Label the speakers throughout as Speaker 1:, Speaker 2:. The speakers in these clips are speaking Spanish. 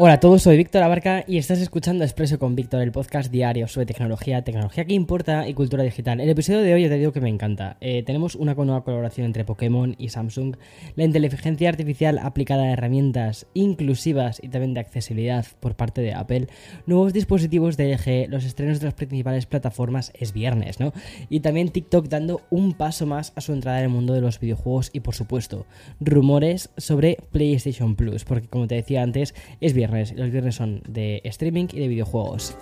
Speaker 1: Hola a todos, soy Víctor Abarca y estás escuchando Expreso con Víctor, el podcast diario sobre tecnología, tecnología que importa y cultura digital. El episodio de hoy te digo que me encanta. Eh, tenemos una nueva colaboración entre Pokémon y Samsung, la inteligencia artificial aplicada a herramientas inclusivas y también de accesibilidad por parte de Apple, nuevos dispositivos de LG, los estrenos de las principales plataformas es viernes, ¿no? Y también TikTok dando un paso más a su entrada en el mundo de los videojuegos y por supuesto, rumores sobre PlayStation Plus, porque como te decía antes, es viernes los viernes son de streaming y de videojuegos.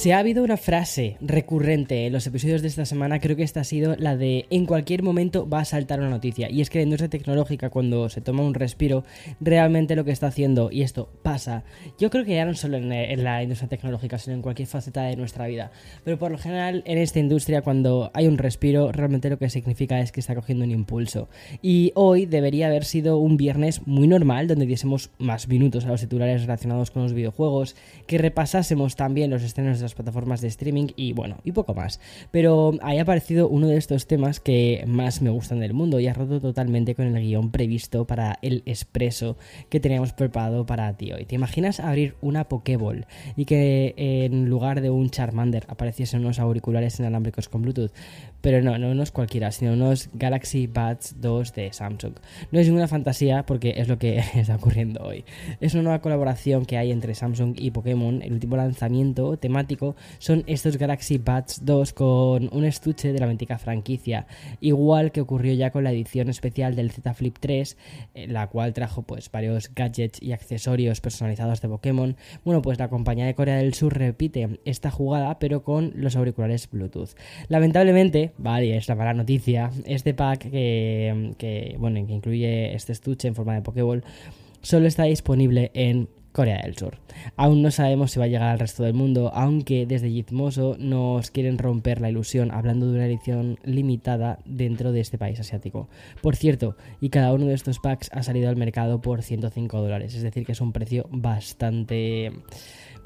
Speaker 1: Si ha habido una frase recurrente en los episodios de esta semana, creo que esta ha sido la de en cualquier momento va a saltar una noticia. Y es que la industria tecnológica, cuando se toma un respiro, realmente lo que está haciendo, y esto pasa, yo creo que ya no solo en, la industria tecnológica, sino en cualquier faceta de nuestra vida. Pero por lo general, en esta industria, cuando hay un respiro, realmente lo que significa es que está cogiendo un impulso. Y hoy debería haber sido un viernes muy normal, donde diésemos más minutos a los titulares relacionados con los videojuegos, que repasásemos también los estrenos de plataformas de streaming y bueno, y poco más. Pero ahí ha aparecido uno de estos temas que más me gustan del mundo y ha roto totalmente con el guion previsto para el expreso que teníamos preparado para ti hoy. ¿Te imaginas abrir una Pokéball y que en lugar de un Charmander apareciesen unos auriculares inalámbricos con Bluetooth? Pero no, no unos cualquiera, sino unos Galaxy Buds 2 de Samsung. No es ninguna fantasía porque es lo que está ocurriendo hoy. Es una nueva colaboración que hay entre Samsung y Pokémon. El último lanzamiento temático son estos Galaxy Buds 2 con un estuche de la mítica franquicia. Igual que ocurrió ya con la edición especial del Z Flip 3, eh, la cual trajo pues varios gadgets y accesorios personalizados de Pokémon. Bueno, pues la compañía de Corea del Sur repite esta jugada pero con los auriculares Bluetooth. Lamentablemente, vale, es la mala noticia, este pack que, bueno, que incluye este estuche en forma de Pokéball, solo está disponible en Corea del Sur. Aún no sabemos si va a llegar al resto del mundo, aunque desde Gizmoso nos quieren romper la ilusión hablando de una edición limitada dentro de este país asiático. Por cierto, y cada uno de estos packs ha salido al mercado por 105 dólares, es decir, que es un precio bastante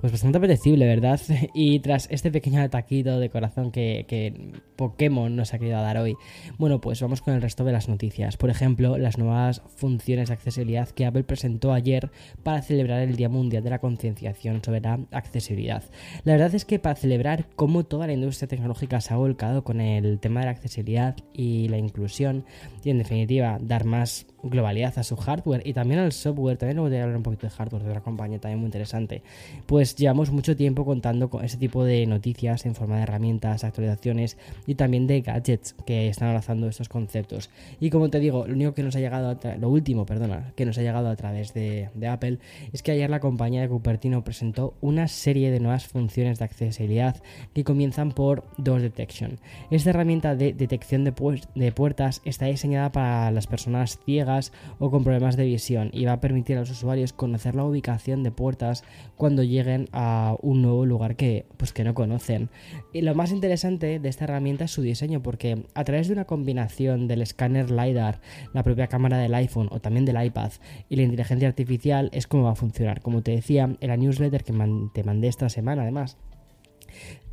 Speaker 1: pues bastante apetecible, ¿verdad? Y tras este pequeño ataquito de corazón que, que, Pokémon nos ha querido dar hoy, bueno, pues vamos con el resto de las noticias. Por ejemplo, las nuevas funciones de accesibilidad que Apple presentó ayer para celebrar el Día Mundial de la Concienciación sobre la Accesibilidad. La verdad es que para celebrar cómo toda la industria tecnológica se ha volcado con el tema de la accesibilidad y la inclusión, y en definitiva dar más globalidad a su hardware y también al software, también voy a hablar un poquito de hardware de otra compañía también muy interesante, pues llevamos mucho tiempo contando con ese tipo de noticias en forma de herramientas, actualizaciones y también de gadgets que están lanzando estos conceptos. Y como te digo, lo único que nos ha llegado, lo último, perdona, que nos ha llegado a través de, Apple es que ayer la compañía de Cupertino presentó una serie de nuevas funciones de accesibilidad que comienzan por Door Detection. Esta herramienta de detección de, de puertas está diseñada para las personas ciegas o con problemas de visión y va a permitir a los usuarios conocer la ubicación de puertas cuando lleguen a un nuevo lugar que, pues, que no conocen. Y lo más interesante de esta herramienta es su diseño, porque a través de una combinación del escáner LiDAR, la propia cámara del iPhone o también del iPad y la inteligencia artificial es como va a funcionar. Como te decía en la newsletter que te mandé esta semana además,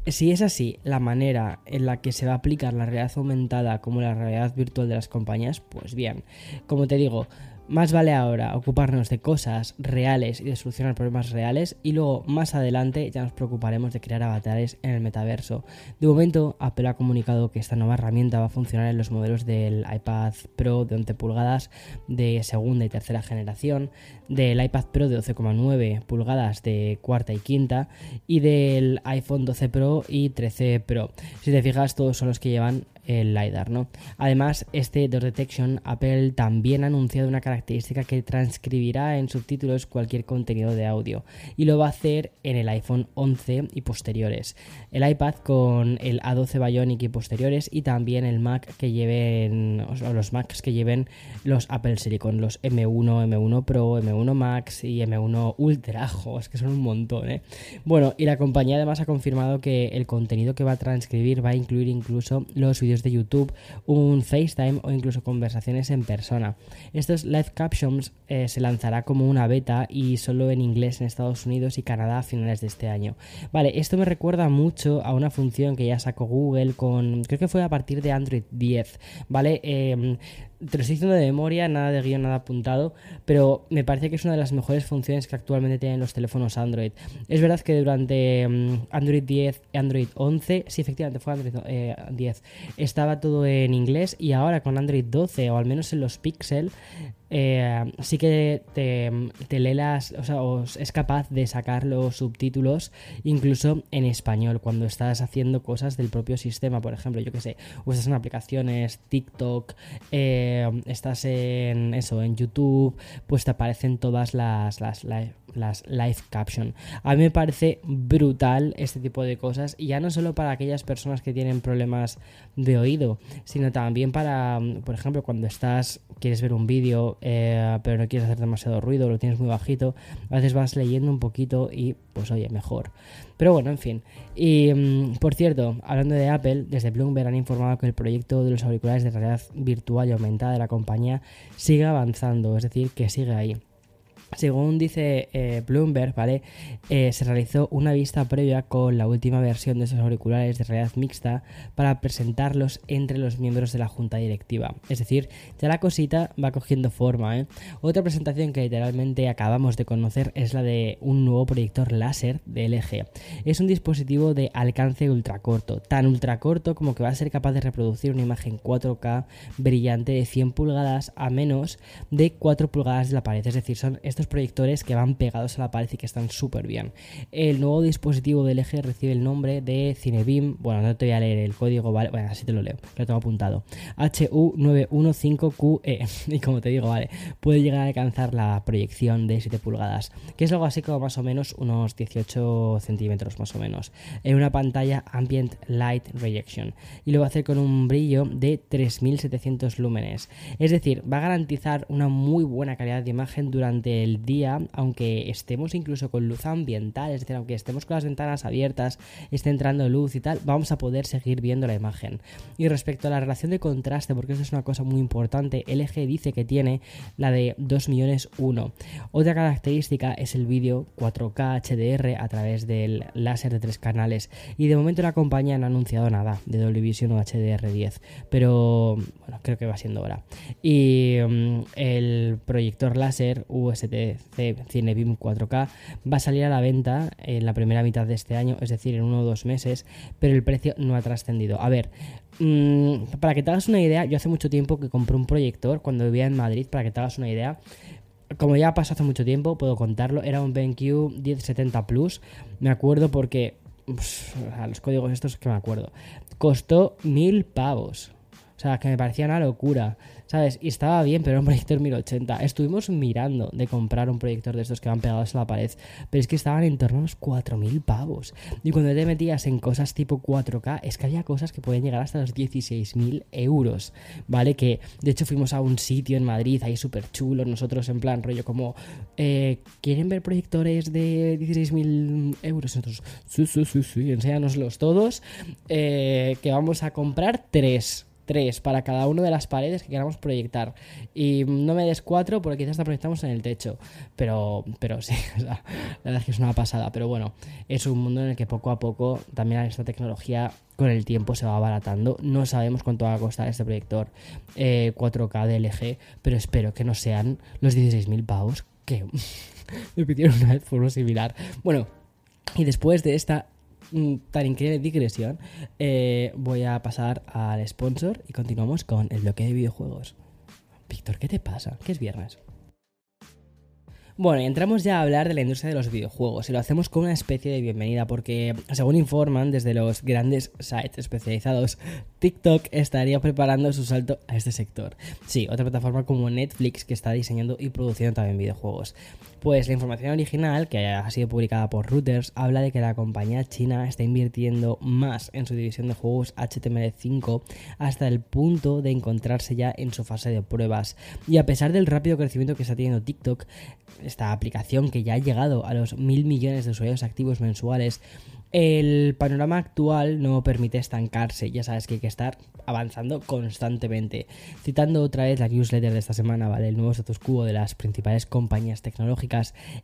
Speaker 1: si es así la manera en la que se va a aplicar la realidad aumentada como la realidad virtual de las compañías, pues bien, como te digo, más vale ahora ocuparnos de cosas reales y de solucionar problemas reales y luego más adelante ya nos preocuparemos de crear avatares en el metaverso. De momento Apple ha comunicado que esta nueva herramienta va a funcionar en los modelos del iPad Pro de 11 pulgadas de segunda y tercera generación, del iPad Pro de 12,9 pulgadas de cuarta y quinta y del iPhone 12 Pro y 13 Pro. Si te fijas todos son los que llevan el LiDAR, ¿no? Además, este Door Detection, Apple también ha anunciado una característica que transcribirá en subtítulos cualquier contenido de audio y lo va a hacer en el iPhone 11 y posteriores, el iPad con el A12 Bionic y posteriores y también el Mac que lleven, o los Macs que lleven los Apple Silicon, los M1, M1 Pro, M1 Max y M1 Ultra, es que son un montón, ¿eh? Bueno, y la compañía además ha confirmado que el contenido que va a transcribir va a incluir incluso los de YouTube, un FaceTime o incluso conversaciones en persona. Estos live captions eh, se lanzará como una beta y solo en inglés en Estados Unidos y Canadá a finales de este año. Vale, esto me recuerda mucho a una función que ya sacó Google con, creo que fue a partir de Android 10, ¿vale? Eh, te lo estoy diciendo de memoria, nada de guion, nada apuntado, pero me parece que es una de las mejores funciones que actualmente tienen los teléfonos Android. Es verdad que durante mm, Android 10 y Android 11, sí, efectivamente fue Android 10, eh, estaba todo en inglés y ahora con Android 12 o al menos en los Pixel eh, sí que te, te lee las, o sea, es capaz de sacar los subtítulos incluso en español cuando estás haciendo cosas del propio sistema, por ejemplo, yo que sé, o estás en aplicaciones, TikTok, eh, estás en eso, en YouTube, pues te aparecen todas las, las, las live caption. A mí me parece brutal este tipo de cosas y ya no solo para aquellas personas que tienen problemas de oído, sino también para, por ejemplo, cuando estás, quieres ver un vídeo, eh, pero no quieres hacer demasiado ruido, lo tienes muy bajito, a veces vas leyendo un poquito y pues oye, mejor. Pero bueno, en fin. Y mm, por cierto, hablando de Apple, desde Bloomberg han informado que el proyecto de los auriculares de realidad virtual y aumentada de la compañía sigue avanzando, es decir, que sigue ahí. Según dice eh, Bloomberg, ¿vale? Eh, se realizó una vista previa con la última versión de esos auriculares de realidad mixta para presentarlos entre los miembros de la junta directiva. Es decir, ya la cosita va cogiendo forma, ¿eh? Otra presentación que literalmente acabamos de conocer es la de un nuevo proyector láser de LG. Es un dispositivo de alcance ultracorto, tan ultracorto como que va a ser capaz de reproducir una imagen 4K brillante de 100 pulgadas a menos de 4 pulgadas de la pared. Es decir, son estos proyectores que van pegados a la pared y que están súper bien. El nuevo dispositivo del eje recibe el nombre de Cinebeam. Bueno, no te voy a leer el código, vale, bueno, así te lo leo, lo tengo apuntado. HU915QE. Y como te digo, vale, puede llegar a alcanzar la proyección de 7 pulgadas, que es algo así como más o menos unos 18 centímetros más o menos, en una pantalla Ambient Light Rejection. Y lo va a hacer con un brillo de 3700 lúmenes. Es decir, va a garantizar una muy buena calidad de imagen durante el día, aunque estemos incluso con luz ambiental, es decir, aunque estemos con las ventanas abiertas, esté entrando luz y tal, vamos a poder seguir viendo la imagen. Y respecto a la relación de contraste, porque eso es una cosa muy importante, LG dice que tiene la de 2 millones 1. Otra característica es el vídeo 4K HDR a través del láser de tres canales. Y de momento la compañía no ha anunciado nada de Dolby Vision o HDR10, pero bueno, creo que va siendo hora. Y mm, el proyector láser UST Cinebeam 4K va a salir a la venta en la primera mitad de este año, es decir, en uno o dos meses, pero el precio no ha trascendido. A ver, mmm, para que te hagas una idea, yo hace mucho tiempo que compré un proyector cuando vivía en Madrid, para que te hagas una idea. Como ya pasó hace mucho tiempo, puedo contarlo, era un BenQ 1070 Plus, me acuerdo porque a los códigos estos que me acuerdo. Costó mil pavos. O sea, que me parecía una locura. ¿sabes? Y estaba bien, pero era un proyector 1080. Estuvimos mirando de comprar un proyector de estos que van pegados a la pared, pero es que estaban en torno a los 4.000 pavos. Y cuando te metías en cosas tipo 4K, es que había cosas que pueden llegar hasta los 16.000 euros, ¿vale? Que de hecho fuimos a un sitio en Madrid, ahí súper chulo, nosotros en plan rollo como, eh, ¿quieren ver proyectores de 16.000 euros? Nosotros, sí, sí, sí, sí, enséñanoslos todos, eh, que vamos a comprar tres tres para cada una de las paredes que queramos proyectar. Y no me des cuatro porque quizás la proyectamos en el techo. Pero, pero sí, la verdad es que es una pasada. Pero bueno, es un mundo en el que poco a poco también esta tecnología con el tiempo se va abaratando. No sabemos cuánto va a costar este proyector 4K de LG, pero espero que no sean los 16.000 pavos que me pidieron una vez por uno similar. Bueno, y después de esta tan increíble digresión, eh, voy a pasar al sponsor y continuamos con el bloque de videojuegos. Víctor, ¿qué te pasa? ¿Qué es viernes? Bueno, entramos ya a hablar de la industria de los videojuegos y lo hacemos con una especie de bienvenida porque, según informan desde los grandes sites especializados, TikTok estaría preparando su salto a este sector. Sí, otra plataforma como Netflix que está diseñando y produciendo también videojuegos. Pues la información original, que ha sido publicada por Reuters, habla de que la compañía china está invirtiendo más en su división de juegos HTML5 hasta el punto de encontrarse ya en su fase de pruebas. Y a pesar del rápido crecimiento que está teniendo TikTok, esta aplicación que ya ha llegado a los mil millones de usuarios activos mensuales, el panorama actual no permite estancarse, ya sabes que hay que estar avanzando constantemente. Citando otra vez la newsletter de esta semana, ¿vale? El nuevo status quo de las principales compañías tecnológicas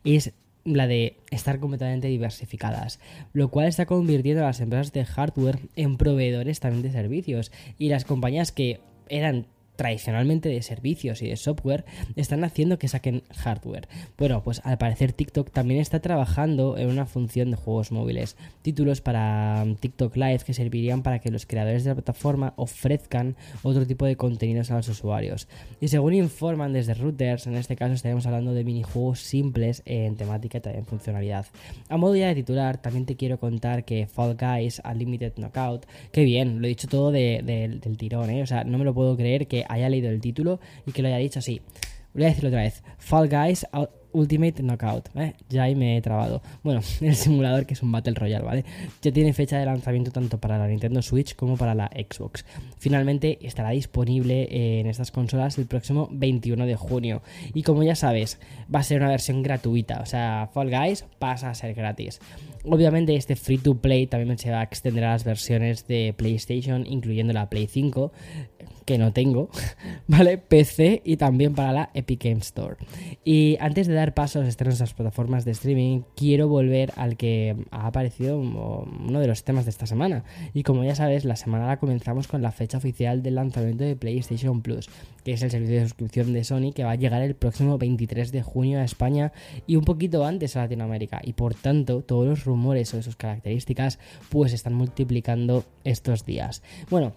Speaker 1: es la de estar completamente diversificadas, lo cual está convirtiendo a las empresas de hardware en proveedores también de servicios y las compañías que eran tradicionalmente de servicios y de software están haciendo que saquen hardware. Bueno, pues al parecer TikTok también está trabajando en una función de juegos móviles, títulos para um, TikTok Live que servirían para que los creadores de la plataforma ofrezcan otro tipo de contenidos a los usuarios. Y según informan desde Routers, en este caso estaremos hablando de minijuegos simples en temática y también funcionalidad. A modo ya de titular, también te quiero contar que Fall Guys Unlimited Knockout, que bien, lo he dicho todo del tirón, ¿eh? o sea, no me lo puedo creer que haya leído el título y que lo haya dicho así. Voy a decirlo otra vez. Fall Guys Ultimate Knockout. ¿eh? Ya ahí me he trabado. Bueno, el simulador que es un Battle Royale, ¿vale? Ya tiene fecha de lanzamiento tanto para la Nintendo Switch como para la Xbox. Finalmente estará disponible en estas consolas el próximo 21 de junio. Y como ya sabes, va a ser una versión gratuita. O sea, Fall Guys pasa a ser gratis. Obviamente este free to play también se va a extender a las versiones de PlayStation, incluyendo la Play 5, que no tengo, ¿vale? PC y también para la Epic Game Store. Y antes de dar paso a los estrenos las plataformas de streaming, quiero volver al que ha aparecido uno de los temas de esta semana. Y como ya sabes, la semana la comenzamos con la fecha oficial del lanzamiento de PlayStation Plus, que es el servicio de suscripción de Sony que va a llegar el próximo 23 de junio a España y un poquito antes a Latinoamérica. Y por tanto, todos los rumores sobre sus características pues están multiplicando estos días. Bueno,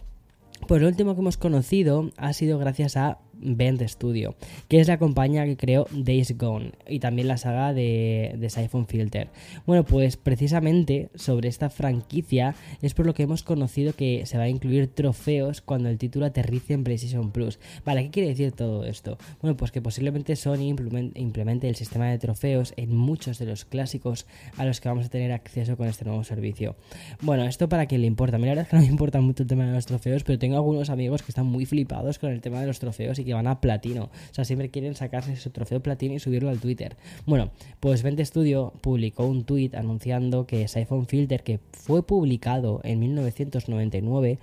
Speaker 1: lo último que hemos conocido ha sido gracias a Bend Studio, que es la compañía que creó Days Gone y también la saga de, de Siphon Filter. Bueno, pues precisamente sobre esta franquicia es por lo que hemos conocido que se va a incluir trofeos cuando el título aterrice en PlayStation Plus. Vale, ¿qué quiere decir todo esto? Bueno, pues que posiblemente Sony implemente el sistema de trofeos en muchos de los clásicos a los que vamos a tener acceso con este nuevo servicio. Bueno, esto para quien le importa. Mira, la verdad es que no me importa mucho el tema de los trofeos, pero tengo algunos amigos que están muy flipados con el tema de los trofeos y que van a platino. O sea, siempre quieren sacarse su trofeo platino y subirlo al Twitter. Bueno, pues Vente Studio publicó un tweet anunciando que Siphon Filter, que fue publicado en 1999,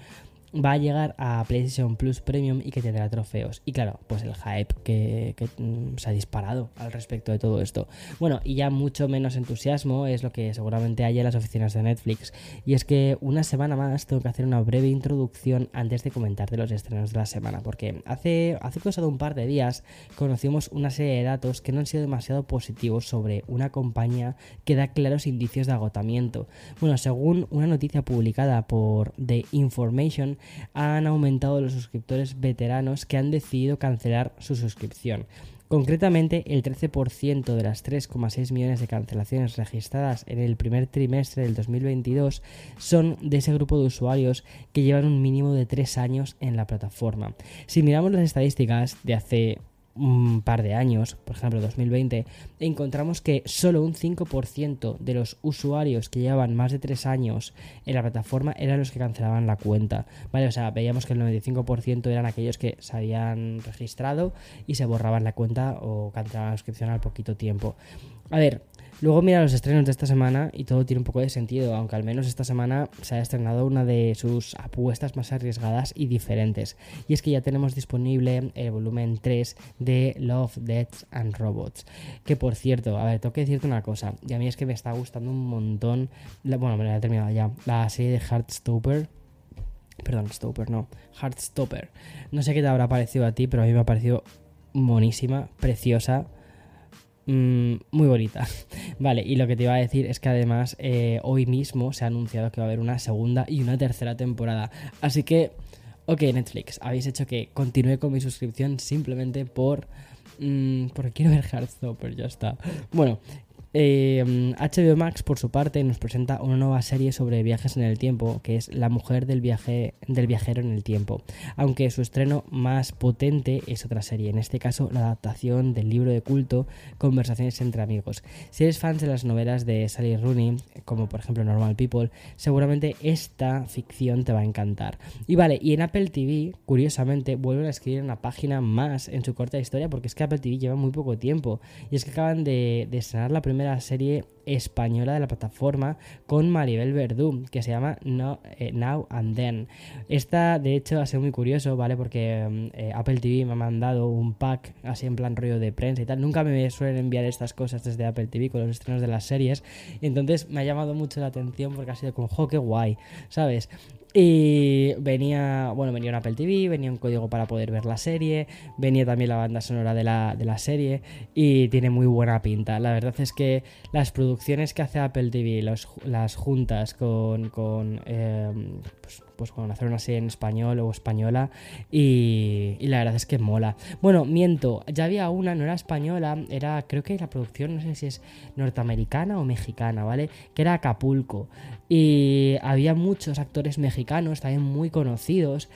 Speaker 1: va a llegar a PlayStation Plus Premium y que tendrá trofeos. Y claro, pues el hype que, mm, se ha disparado al respecto de todo esto. Bueno, y ya mucho menos entusiasmo es lo que seguramente hay en las oficinas de Netflix. Y es que una semana más tengo que hacer una breve introducción antes de comentar de los estrenos de la semana. Porque hace, hace cosa un par de días conocimos una serie de datos que no han sido demasiado positivos sobre una compañía que da claros indicios de agotamiento. Bueno, según una noticia publicada por The Information, han aumentado los suscriptores veteranos que han decidido cancelar su suscripción. Concretamente, el 13% de las 3,6 millones de cancelaciones registradas en el primer trimestre del 2022 son de ese grupo de usuarios que llevan un mínimo de 3 años en la plataforma. Si miramos las estadísticas de hace un par de años, por ejemplo 2020, encontramos que solo un 5% de los usuarios que llevaban más de 3 años en la plataforma eran los que cancelaban la cuenta. ¿Vale? O sea, veíamos que el 95% eran aquellos que se habían registrado y se borraban la cuenta o cancelaban la suscripción al poquito tiempo. A ver, Luego mira los estrenos de esta semana y todo tiene un poco de sentido, aunque al menos esta semana se ha estrenado una de sus apuestas más arriesgadas y diferentes. Y es que ya tenemos disponible el volumen 3 de Love, Deaths and Robots. Que por cierto, a ver, tengo que decirte una cosa, y a mí es que me está gustando un montón, bueno, me la he terminado ya, la serie de Heartstopper. Perdón, Stopper, no, Heartstopper. No sé qué te habrá parecido a ti, pero a mí me ha parecido monísima, preciosa Mm, muy bonita. Vale, y lo que te iba a decir es que además eh, hoy mismo se ha anunciado que va a haber una segunda y una tercera temporada. Así que, ok, Netflix, habéis hecho que continúe con mi suscripción simplemente por mm, porque quiero ver Heartstopper, ya está. Bueno, HBO em, Max, por su parte, nos presenta una nueva serie sobre viajes en el tiempo, que es La mujer del, viaje, del viajero en el tiempo. Aunque su estreno más potente es otra serie, en este caso la adaptación del libro de culto Conversaciones entre amigos. Si eres fan de las novelas de Sally Rooney, como por ejemplo Normal People, seguramente esta ficción te va a encantar. Y vale, y en Apple TV, curiosamente, vuelven a escribir una página más en su corta historia, porque es que Apple TV lleva muy poco tiempo. Y es que acaban de, de estrenar la primera primera serie española de la plataforma con Maribel Verdú, que se llama eh, Now and Then. Esta, de hecho, ha sido muy curioso, ¿vale? Porque mm, eh, Apple TV me ha mandado un pack así en plan rollo de prensa y tal. Nunca me suelen enviar estas cosas desde Apple TV con los estrenos de las series. entonces me ha llamado mucho la atención porque ha sido como, jo, qué guay, ¿sabes? Y venía, bueno, venía un Apple TV, venía un código para poder ver la serie, venía también la banda sonora de la, de la serie y tiene muy buena pinta. La verdad es que las producciones que hace Apple TV, las juntas con, con eh, pues, pues con hacer una serie en español o española y, la verdad es que mola. Bueno, miento, ya había una, no era española, era creo que la producción, no sé si es norteamericana o mexicana, ¿vale? Que era Acapulco y había muchos actores mexicanos también muy conocidos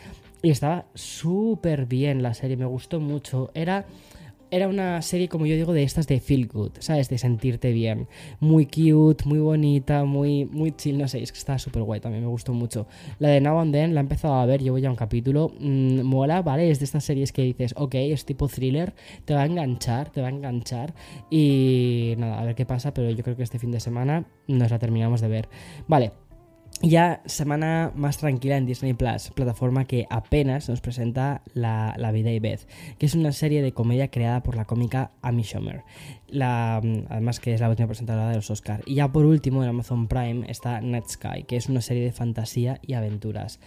Speaker 1: y estaba súper bien la serie, me gustó mucho. Era era una serie, como yo digo, de estas de feel good, ¿sabes? De sentirte bien. Muy cute, muy bonita, muy, muy chill, no sé, es que está súper guay, también me gustó mucho. La de Now and Then la he empezado a ver, llevo ya un capítulo, mmm, mola, ¿vale? Es de estas series que dices, ok, es tipo thriller, te va a enganchar, te va a enganchar. Y nada, a ver qué pasa, pero yo creo que este fin de semana nos la terminamos de ver. Vale, ya semana más tranquila en Disney Plus, plataforma que apenas nos presenta La, vida y Beth, que es una serie de comedia creada por la cómica Amy Schumer, la, además que es la última presentadora de los Oscars. Y ya por último en Amazon Prime está Net Sky, que es una serie de fantasía y aventuras.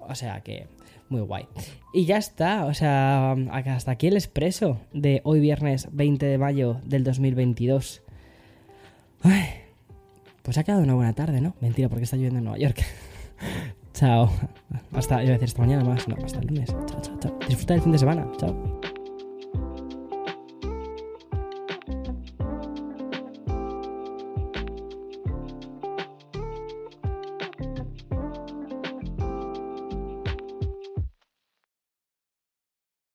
Speaker 1: O sea que muy guay. Y ya está, o sea, hasta aquí el expreso de hoy viernes 20 de mayo del 2022. Ay. Pues ha quedado una buena tarde, ¿no? Mentira, porque está lloviendo en Nueva York. chao. Hasta, voy a decir hasta mañana más. No, hasta el lunes. Chao, chao, chao. Disfruta del fin de semana. Chao.